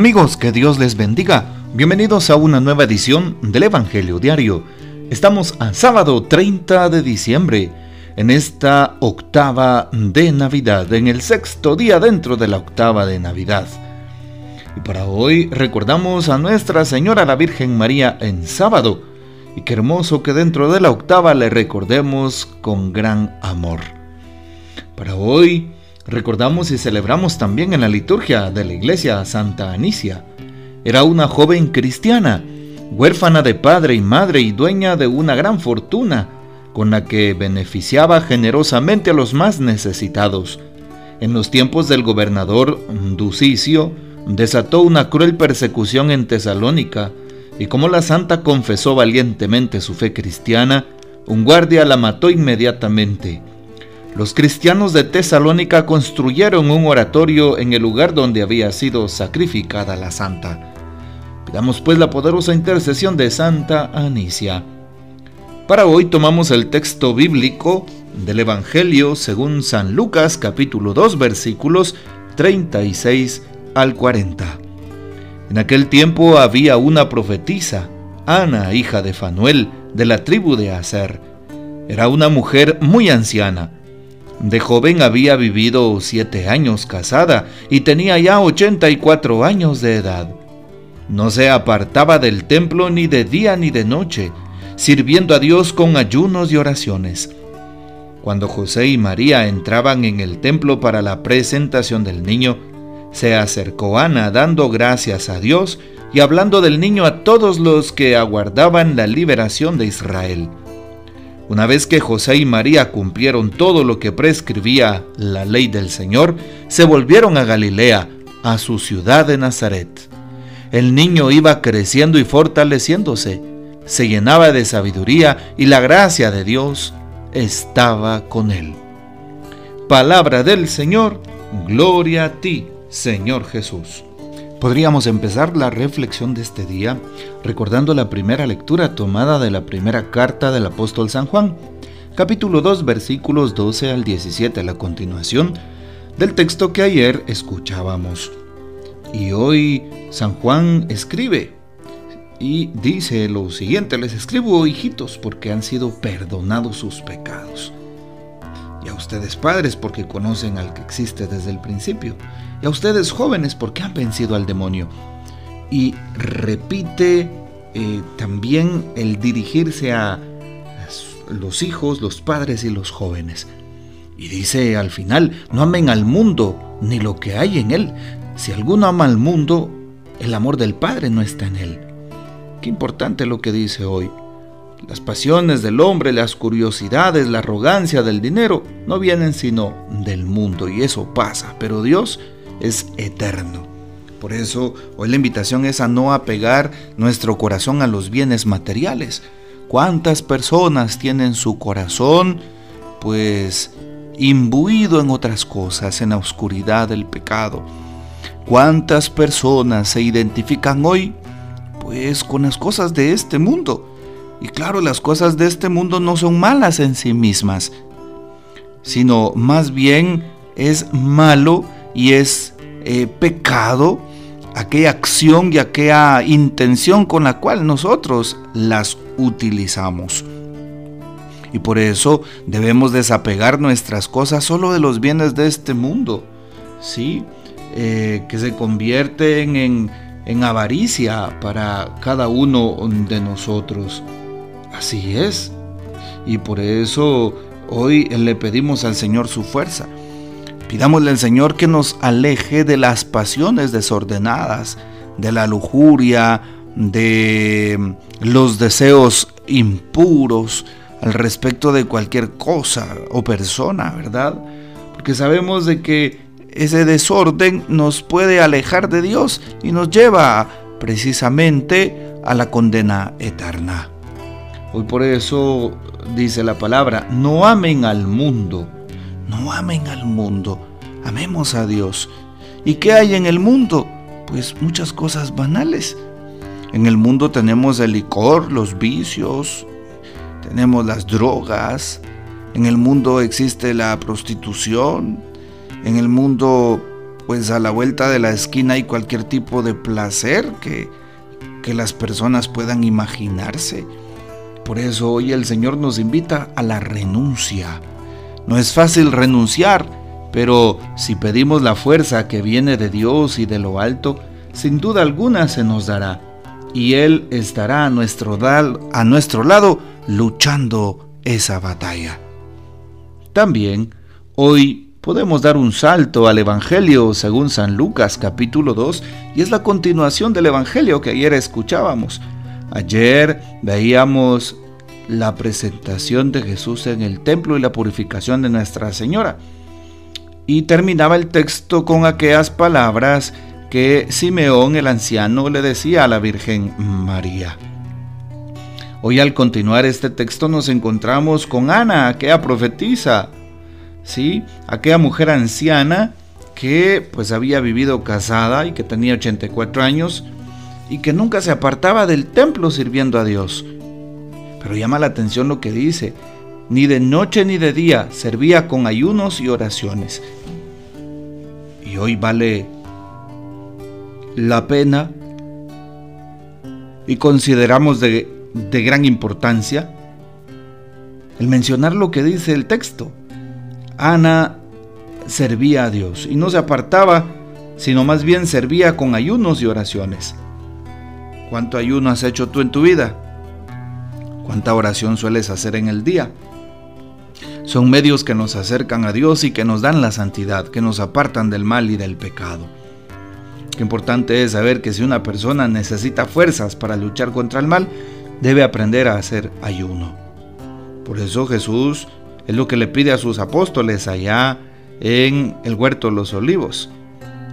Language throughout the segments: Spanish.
Amigos, que Dios les bendiga. Bienvenidos a una nueva edición del Evangelio Diario. Estamos a sábado 30 de diciembre, en esta octava de Navidad, en el sexto día dentro de la octava de Navidad. Y para hoy recordamos a Nuestra Señora la Virgen María en sábado. Y qué hermoso que dentro de la octava le recordemos con gran amor. Para hoy Recordamos y celebramos también en la liturgia de la iglesia Santa Anicia. Era una joven cristiana, huérfana de padre y madre y dueña de una gran fortuna, con la que beneficiaba generosamente a los más necesitados. En los tiempos del gobernador Ducicio, desató una cruel persecución en Tesalónica, y como la santa confesó valientemente su fe cristiana, un guardia la mató inmediatamente los cristianos de Tesalónica construyeron un oratorio en el lugar donde había sido sacrificada la santa. Pidamos pues la poderosa intercesión de Santa Anicia. Para hoy tomamos el texto bíblico del Evangelio según San Lucas capítulo 2 versículos 36 al 40. En aquel tiempo había una profetisa, Ana, hija de Fanuel, de la tribu de Aser. Era una mujer muy anciana de joven había vivido siete años casada y tenía ya 84 años de edad. No se apartaba del templo ni de día ni de noche, sirviendo a Dios con ayunos y oraciones. Cuando José y María entraban en el templo para la presentación del niño, se acercó Ana dando gracias a Dios y hablando del niño a todos los que aguardaban la liberación de Israel. Una vez que José y María cumplieron todo lo que prescribía la ley del Señor, se volvieron a Galilea, a su ciudad de Nazaret. El niño iba creciendo y fortaleciéndose, se llenaba de sabiduría y la gracia de Dios estaba con él. Palabra del Señor, gloria a ti, Señor Jesús. Podríamos empezar la reflexión de este día recordando la primera lectura tomada de la primera carta del apóstol San Juan, capítulo 2 versículos 12 al 17, la continuación del texto que ayer escuchábamos. Y hoy San Juan escribe y dice lo siguiente, les escribo hijitos porque han sido perdonados sus pecados y a ustedes padres porque conocen al que existe desde el principio, y a ustedes jóvenes porque han vencido al demonio. Y repite eh, también el dirigirse a los hijos, los padres y los jóvenes. Y dice al final, no amen al mundo ni lo que hay en él. Si alguno ama al mundo, el amor del Padre no está en él. Qué importante lo que dice hoy. Las pasiones del hombre, las curiosidades, la arrogancia del dinero no vienen sino del mundo y eso pasa, pero Dios es eterno. Por eso hoy la invitación es a no apegar nuestro corazón a los bienes materiales. ¿Cuántas personas tienen su corazón pues imbuido en otras cosas, en la oscuridad del pecado? ¿Cuántas personas se identifican hoy pues con las cosas de este mundo? Y claro, las cosas de este mundo no son malas en sí mismas, sino más bien es malo y es eh, pecado aquella acción y aquella intención con la cual nosotros las utilizamos. Y por eso debemos desapegar nuestras cosas solo de los bienes de este mundo, ¿sí? Eh, que se convierten en, en avaricia para cada uno de nosotros. Así es. Y por eso hoy le pedimos al Señor su fuerza. Pidámosle al Señor que nos aleje de las pasiones desordenadas, de la lujuria, de los deseos impuros al respecto de cualquier cosa o persona, ¿verdad? Porque sabemos de que ese desorden nos puede alejar de Dios y nos lleva precisamente a la condena eterna. Hoy por eso dice la palabra, no amen al mundo, no amen al mundo, amemos a Dios. ¿Y qué hay en el mundo? Pues muchas cosas banales. En el mundo tenemos el licor, los vicios, tenemos las drogas, en el mundo existe la prostitución, en el mundo pues a la vuelta de la esquina hay cualquier tipo de placer que, que las personas puedan imaginarse. Por eso hoy el Señor nos invita a la renuncia. No es fácil renunciar, pero si pedimos la fuerza que viene de Dios y de lo alto, sin duda alguna se nos dará. Y Él estará a nuestro, a nuestro lado luchando esa batalla. También hoy podemos dar un salto al Evangelio según San Lucas capítulo 2 y es la continuación del Evangelio que ayer escuchábamos. Ayer veíamos la presentación de Jesús en el templo y la purificación de Nuestra Señora. Y terminaba el texto con aquellas palabras que Simeón el anciano le decía a la Virgen María. Hoy al continuar este texto nos encontramos con Ana, aquella profetisa, ¿sí? aquella mujer anciana que pues había vivido casada y que tenía 84 años y que nunca se apartaba del templo sirviendo a Dios. Pero llama la atención lo que dice, ni de noche ni de día servía con ayunos y oraciones. Y hoy vale la pena y consideramos de, gran importancia el mencionar lo que dice el texto. Ana servía a Dios y no se apartaba, sino más bien servía con ayunos y oraciones. ¿Cuánto ayuno has hecho tú en tu vida? ¿Cuánta oración sueles hacer en el día? Son medios que nos acercan a Dios y que nos dan la santidad, que nos apartan del mal y del pecado. Qué importante es saber que si una persona necesita fuerzas para luchar contra el mal, debe aprender a hacer ayuno. Por eso Jesús es lo que le pide a sus apóstoles allá en el huerto de los olivos.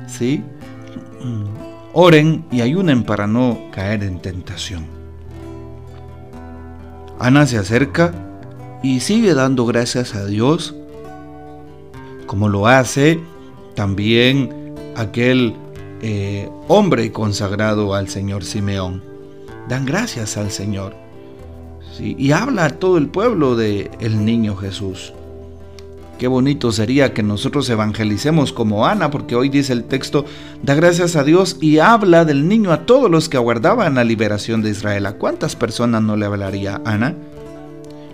¿Sí? Oren y ayunen para no caer en tentación. Ana se acerca y sigue dando gracias a Dios, como lo hace también aquel eh, hombre consagrado al Señor Simeón. Dan gracias al Señor. Y habla a todo el pueblo de el niño Jesús. Qué bonito sería que nosotros evangelicemos como Ana, porque hoy dice el texto, da gracias a Dios y habla del niño a todos los que aguardaban la liberación de Israel. ¿A cuántas personas no le hablaría Ana?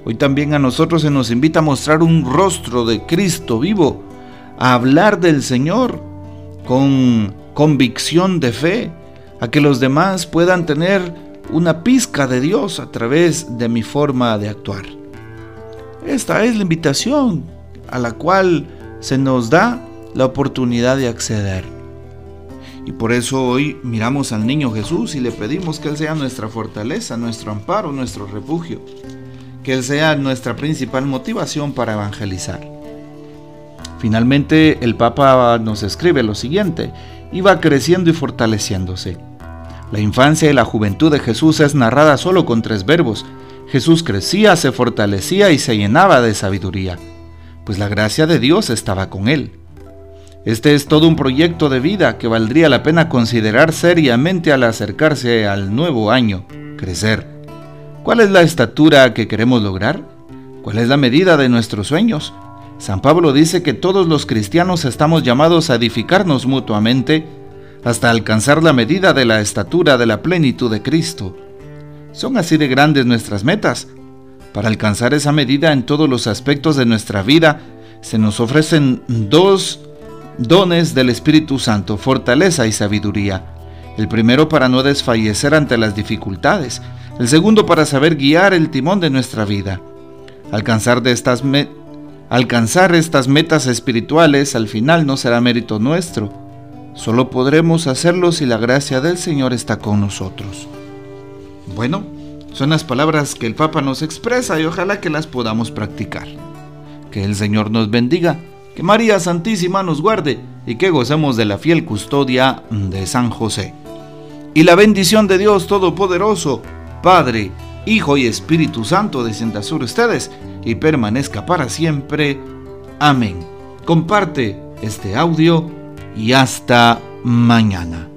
Hoy también a nosotros se nos invita a mostrar un rostro de Cristo vivo, a hablar del Señor con convicción de fe, a que los demás puedan tener una pizca de Dios a través de mi forma de actuar. Esta es la invitación a la cual se nos da la oportunidad de acceder. Y por eso hoy miramos al niño Jesús y le pedimos que Él sea nuestra fortaleza, nuestro amparo, nuestro refugio que Él sea nuestra principal motivación para evangelizar. Finalmente, el Papa nos escribe lo siguiente, iba creciendo y fortaleciéndose. La infancia y la juventud de Jesús es narrada solo con tres verbos. Jesús crecía, se fortalecía y se llenaba de sabiduría, pues la gracia de Dios estaba con él. Este es todo un proyecto de vida que valdría la pena considerar seriamente al acercarse al nuevo año, crecer ¿Cuál es la estatura que queremos lograr? ¿Cuál es la medida de nuestros sueños? San Pablo dice que todos los cristianos estamos llamados a edificarnos mutuamente hasta alcanzar la medida de la estatura de la plenitud de Cristo. Son así de grandes nuestras metas. Para alcanzar esa medida en todos los aspectos de nuestra vida, se nos ofrecen dos dones del Espíritu Santo, fortaleza y sabiduría. El primero para no desfallecer ante las dificultades, el segundo para saber guiar el timón de nuestra vida. Alcanzar, estas alcanzar estas metas espirituales al final no será mérito nuestro, solo podremos hacerlo si la gracia del Señor está con nosotros. Bueno, son las palabras que el Papa nos expresa y ojalá que las podamos practicar. Que el Señor nos bendiga, que María Santísima nos guarde y que gocemos de la fiel custodia de San José. Y la bendición de Dios Todopoderoso, Padre, Hijo y Espíritu Santo descienda sobre ustedes y permanezca para siempre. Amén. Comparte este audio y hasta mañana.